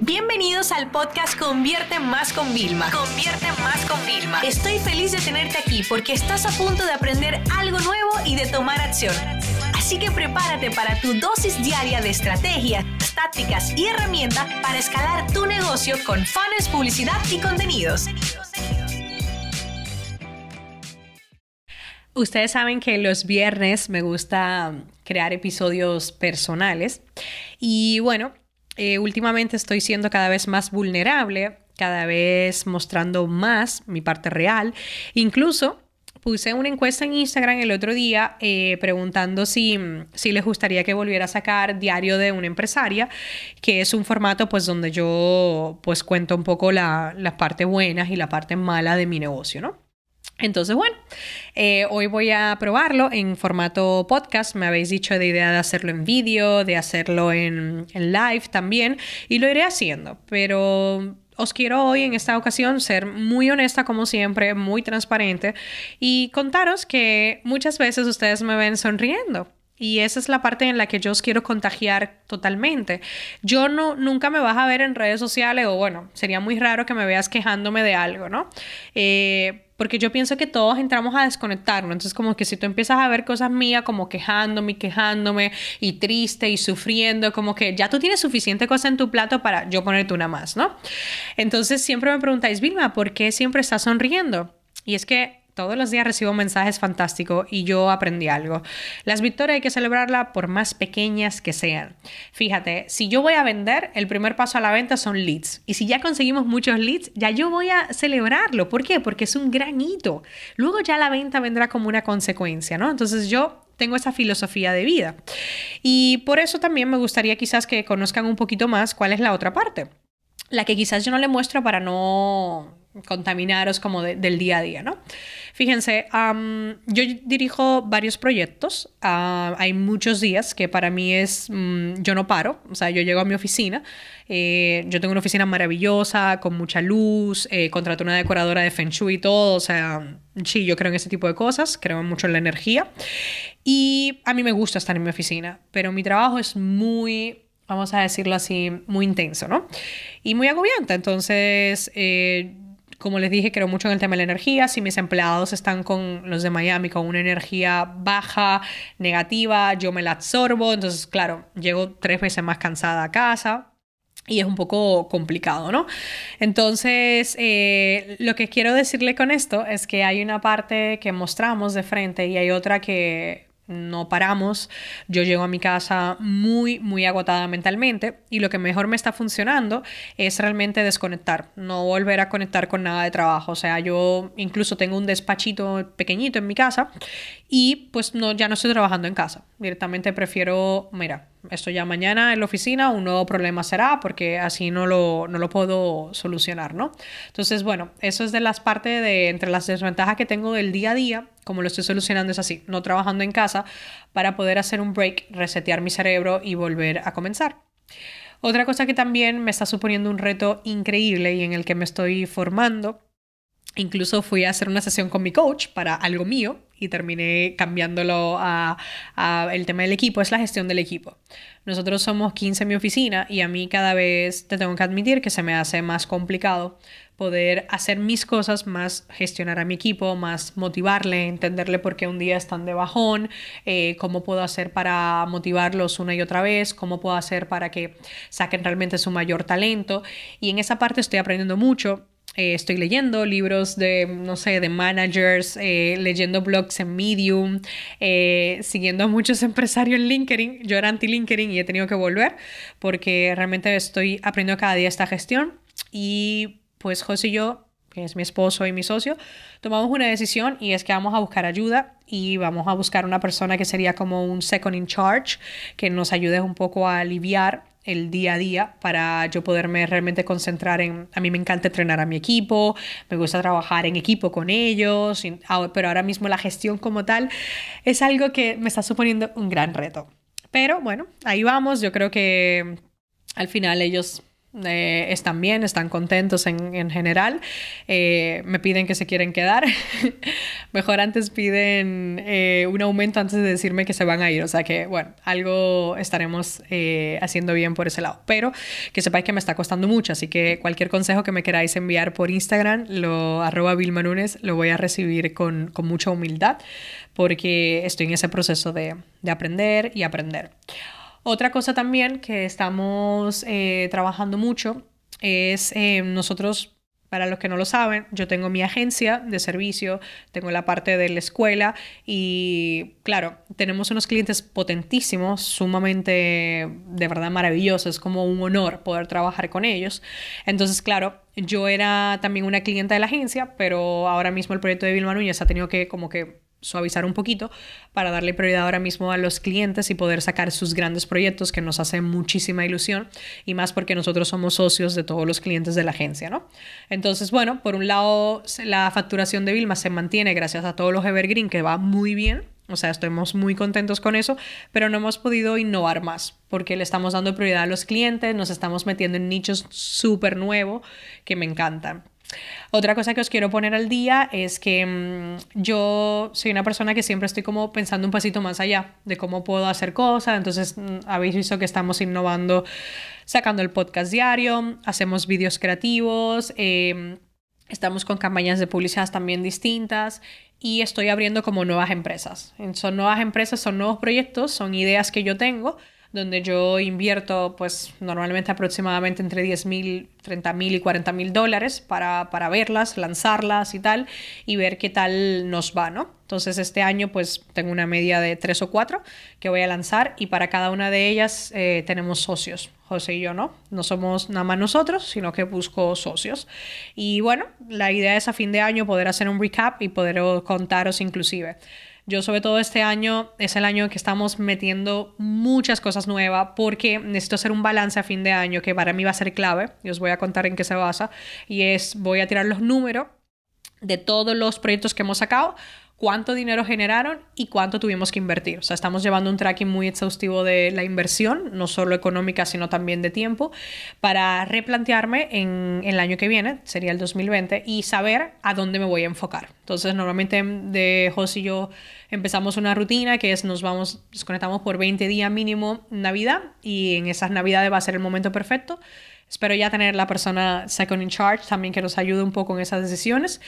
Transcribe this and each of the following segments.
Bienvenidos al podcast Convierte Más con Vilma. Convierte Más con Vilma. Estoy feliz de tenerte aquí porque estás a punto de aprender algo nuevo y de tomar acción. Así que prepárate para tu dosis diaria de estrategias, tácticas y herramientas para escalar tu negocio con fans, publicidad y contenidos. Ustedes saben que los viernes me gusta crear episodios personales y bueno, eh, últimamente estoy siendo cada vez más vulnerable, cada vez mostrando más mi parte real. Incluso puse una encuesta en Instagram el otro día eh, preguntando si, si les gustaría que volviera a sacar Diario de una empresaria, que es un formato pues donde yo pues cuento un poco las partes buenas y la parte mala de mi negocio, ¿no? Entonces, bueno, eh, hoy voy a probarlo en formato podcast. Me habéis dicho de idea de hacerlo en vídeo, de hacerlo en, en live también, y lo iré haciendo, pero os quiero hoy en esta ocasión ser muy honesta como siempre, muy transparente y contaros que muchas veces ustedes me ven sonriendo. Y esa es la parte en la que yo os quiero contagiar totalmente. Yo no, nunca me vas a ver en redes sociales, o bueno, sería muy raro que me veas quejándome de algo, ¿no? Eh, porque yo pienso que todos entramos a desconectarnos. Entonces, como que si tú empiezas a ver cosas mías como quejándome quejándome y triste y sufriendo, como que ya tú tienes suficiente cosa en tu plato para yo ponerte una más, ¿no? Entonces, siempre me preguntáis, Vilma, ¿por qué siempre estás sonriendo? Y es que todos los días recibo mensajes fantásticos y yo aprendí algo. Las victorias hay que celebrarlas por más pequeñas que sean. Fíjate, si yo voy a vender, el primer paso a la venta son leads. Y si ya conseguimos muchos leads, ya yo voy a celebrarlo. ¿Por qué? Porque es un gran hito. Luego ya la venta vendrá como una consecuencia, ¿no? Entonces yo tengo esa filosofía de vida. Y por eso también me gustaría quizás que conozcan un poquito más cuál es la otra parte. La que quizás yo no le muestro para no contaminaros como del día a día, ¿no? Fíjense, yo dirijo varios proyectos, ah, hay muchos días que para mí es, mm, yo no paro, o sea, yo llego a mi oficina, eh, yo tengo una oficina maravillosa, con mucha luz, eh, contrato una decoradora de Feng Shui y todo, o sea, sí, yo creo en ese tipo de cosas, creo mucho en la energía y a mí me gusta estar en mi oficina, pero mi trabajo es muy vamos a decirlo así, muy intenso, ¿no? Y muy agobiante. Entonces, eh, como les dije, creo mucho en el tema de la energía. Si mis empleados están con los de Miami con una energía baja, negativa, yo me la absorbo. Entonces, claro, llego tres veces más cansada a casa. Y es un poco complicado, ¿no? Entonces, eh, lo que quiero decirle con esto es que hay una parte que mostramos de frente y hay otra que no paramos, yo llego a mi casa muy, muy agotada mentalmente y lo que mejor me está funcionando es realmente desconectar, no volver a conectar con nada de trabajo. O sea, yo incluso tengo un despachito pequeñito en mi casa y pues no, ya no estoy trabajando en casa. Directamente prefiero, mira, esto ya mañana en la oficina, un nuevo problema será porque así no lo, no lo puedo solucionar, ¿no? Entonces, bueno, eso es de las partes de entre las desventajas que tengo del día a día, como lo estoy solucionando es así, no trabajando en casa para poder hacer un break, resetear mi cerebro y volver a comenzar. Otra cosa que también me está suponiendo un reto increíble y en el que me estoy formando Incluso fui a hacer una sesión con mi coach para algo mío y terminé cambiándolo a, el tema del equipo, es la gestión del equipo. Nosotros somos 15 en mi oficina y a mí cada vez te tengo que admitir que se me hace más complicado poder hacer mis cosas, más gestionar a mi equipo, más motivarle, entenderle por qué un día están de bajón, eh, cómo puedo hacer para motivarlos una y otra vez, cómo puedo hacer para que saquen realmente su mayor talento. Y en esa parte estoy aprendiendo mucho eh, estoy leyendo libros de, no sé, de managers, eh, leyendo blogs en Medium, eh, siguiendo a muchos empresarios en LinkedIn. Yo era anti-LinkedIn y he tenido que volver porque realmente estoy aprendiendo cada día esta gestión. Y pues José y yo que es mi esposo y mi socio, tomamos una decisión y es que vamos a buscar ayuda y vamos a buscar una persona que sería como un second in charge, que nos ayude un poco a aliviar el día a día para yo poderme realmente concentrar en, a mí me encanta entrenar a mi equipo, me gusta trabajar en equipo con ellos, ah, pero ahora mismo la gestión como tal es algo que me está suponiendo un gran reto. Pero bueno, ahí vamos, yo creo que al final ellos eh, están bien, están contentos en, general, eh, me piden que se quieren quedar, mejor antes piden eh, un aumento antes de decirme que se van a ir, o sea que bueno, algo estaremos haciendo bien por ese lado, pero que sepáis que me está costando mucho, así que cualquier consejo que me queráis enviar por Instagram, lo arroba Vilma lo voy a recibir con, con mucha humildad porque estoy en ese proceso de, de aprender y aprender. Otra cosa también que estamos eh, trabajando mucho es eh, nosotros, para los que no lo saben, yo tengo mi agencia de servicio, tengo la parte de la escuela y claro, tenemos unos clientes potentísimos, sumamente de verdad maravillosos, es como un honor poder trabajar con ellos. Entonces, claro, yo era también una clienta de la agencia, pero ahora mismo el proyecto de Vilma Núñez ha tenido que como que suavizar un poquito para darle prioridad ahora mismo a los clientes y poder sacar sus grandes proyectos que nos hacen muchísima ilusión y más porque nosotros somos socios de todos los clientes de la agencia, ¿no? Entonces, bueno, por un lado la facturación de Vilma se mantiene gracias a todos los evergreen que va muy bien, o sea, estamos muy contentos con eso, pero no hemos podido innovar más porque le estamos dando prioridad a los clientes, nos estamos metiendo en nichos súper nuevos que me encantan. Otra cosa que os quiero poner al día es que mm, yo soy una persona que siempre estoy como pensando un pasito más allá de cómo puedo hacer cosas, entonces mm, habéis visto que estamos innovando sacando el podcast diario, hacemos vídeos creativos, em, estamos con campañas de publicidad también distintas y estoy abriendo como nuevas empresas. Son nuevas empresas, son nuevos proyectos, son ideas que yo tengo donde yo invierto pues normalmente aproximadamente entre 10 mil, 30 mil y 40 mil dólares para, para, verlas, lanzarlas y tal, y ver qué tal nos va, ¿no? Entonces este año pues tengo una media de tres o cuatro que voy a lanzar y para cada una de ellas eh, tenemos socios. José y yo no, no somos nada más nosotros, sino que busco socios. Y bueno, la idea es a fin de año poder hacer un recap y poder contaros inclusive yo sobre todo este año es el año que estamos metiendo muchas cosas nuevas porque necesito hacer un balance a fin de año que para mí va a ser clave. Y os voy a contar en qué se basa. Y es voy a tirar los números de todos los proyectos que hemos sacado cuánto dinero generaron y cuánto tuvimos que invertir. O sea, estamos llevando un tracking muy exhaustivo de la inversión, no solo económica, sino también de tiempo, para replantearme en, el año que viene, sería el 2020, y saber a dónde me voy a enfocar. Entonces, normalmente de José y yo empezamos una rutina que es nos vamos, nos conectamos por 20 días mínimo Navidad y en esas Navidades va a ser el momento perfecto. Espero ya tener la persona second in charge también que nos ayude un poco en esas decisiones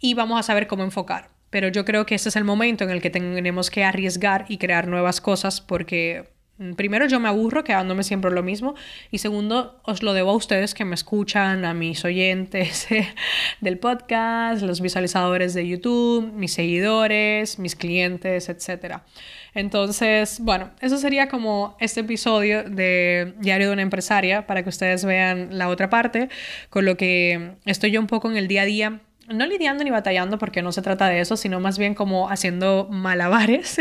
y vamos a saber cómo enfocar pero yo creo que ese es el momento en el que tenemos que arriesgar y crear nuevas cosas porque mm, primero yo me aburro quedándome siempre lo mismo y segundo os lo debo a ustedes que me escuchan, a mis oyentes del podcast, los visualizadores de YouTube, mis seguidores, mis clientes, etc. Entonces, bueno, eso sería como este episodio de Diario de una empresaria para que ustedes vean la otra parte, con lo que estoy yo un poco en el día a día no lidiando ni batallando porque no se trata de eso, sino más bien como haciendo malabares.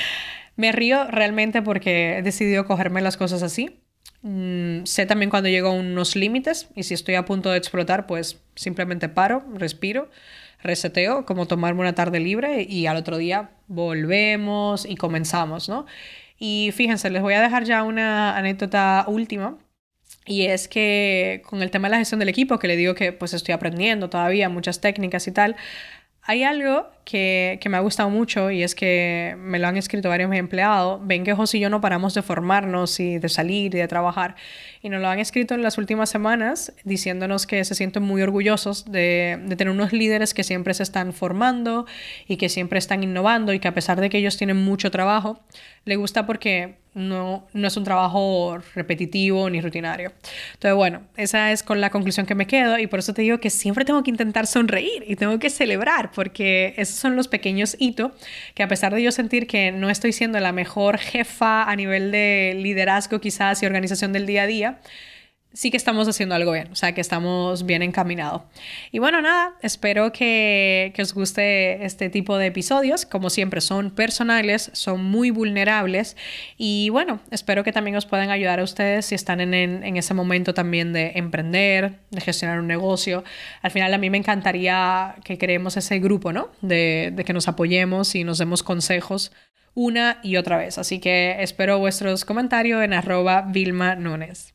me río realmente porque he decidido cogerme las cosas así. Mm, sé también cuando llego a unos límites y si estoy a punto de explotar, pues simplemente paro, respiro, reseteo, como tomarme una tarde libre y al otro día volvemos y comenzamos, ¿no? Y fíjense, les voy a dejar ya una anécdota última y es que con el tema de la gestión del equipo, que le digo que pues estoy aprendiendo todavía muchas técnicas y tal, hay algo que, que, me ha gustado mucho y es que me lo han escrito varios empleados. Ven que José y yo no paramos de formarnos y de salir y de trabajar. Y nos lo han escrito en las últimas semanas diciéndonos que se sienten muy orgullosos de, de tener unos líderes que siempre se están formando y que siempre están innovando y que a pesar de que ellos tienen mucho trabajo, le gusta porque no, no es un trabajo repetitivo ni rutinario. Entonces, bueno, esa es con la conclusión que me quedo y por eso te digo que siempre tengo que intentar sonreír y tengo que celebrar porque son los pequeños hitos que a pesar de yo sentir que no estoy siendo la mejor jefa a nivel de liderazgo quizás y organización del día a día, sí que estamos haciendo algo bien, o sea, que estamos bien encaminados. Y bueno, nada, espero que, que, os guste este tipo de episodios. Como siempre, son personales, son muy vulnerables y bueno, espero que también os puedan ayudar a ustedes si están en, en, ese momento también de emprender, de gestionar un negocio. Al final, a mí me encantaría que creemos ese grupo, ¿no? De, que nos apoyemos y nos demos consejos una y otra vez. Así que espero vuestros comentarios en arroba Vilma Nunes.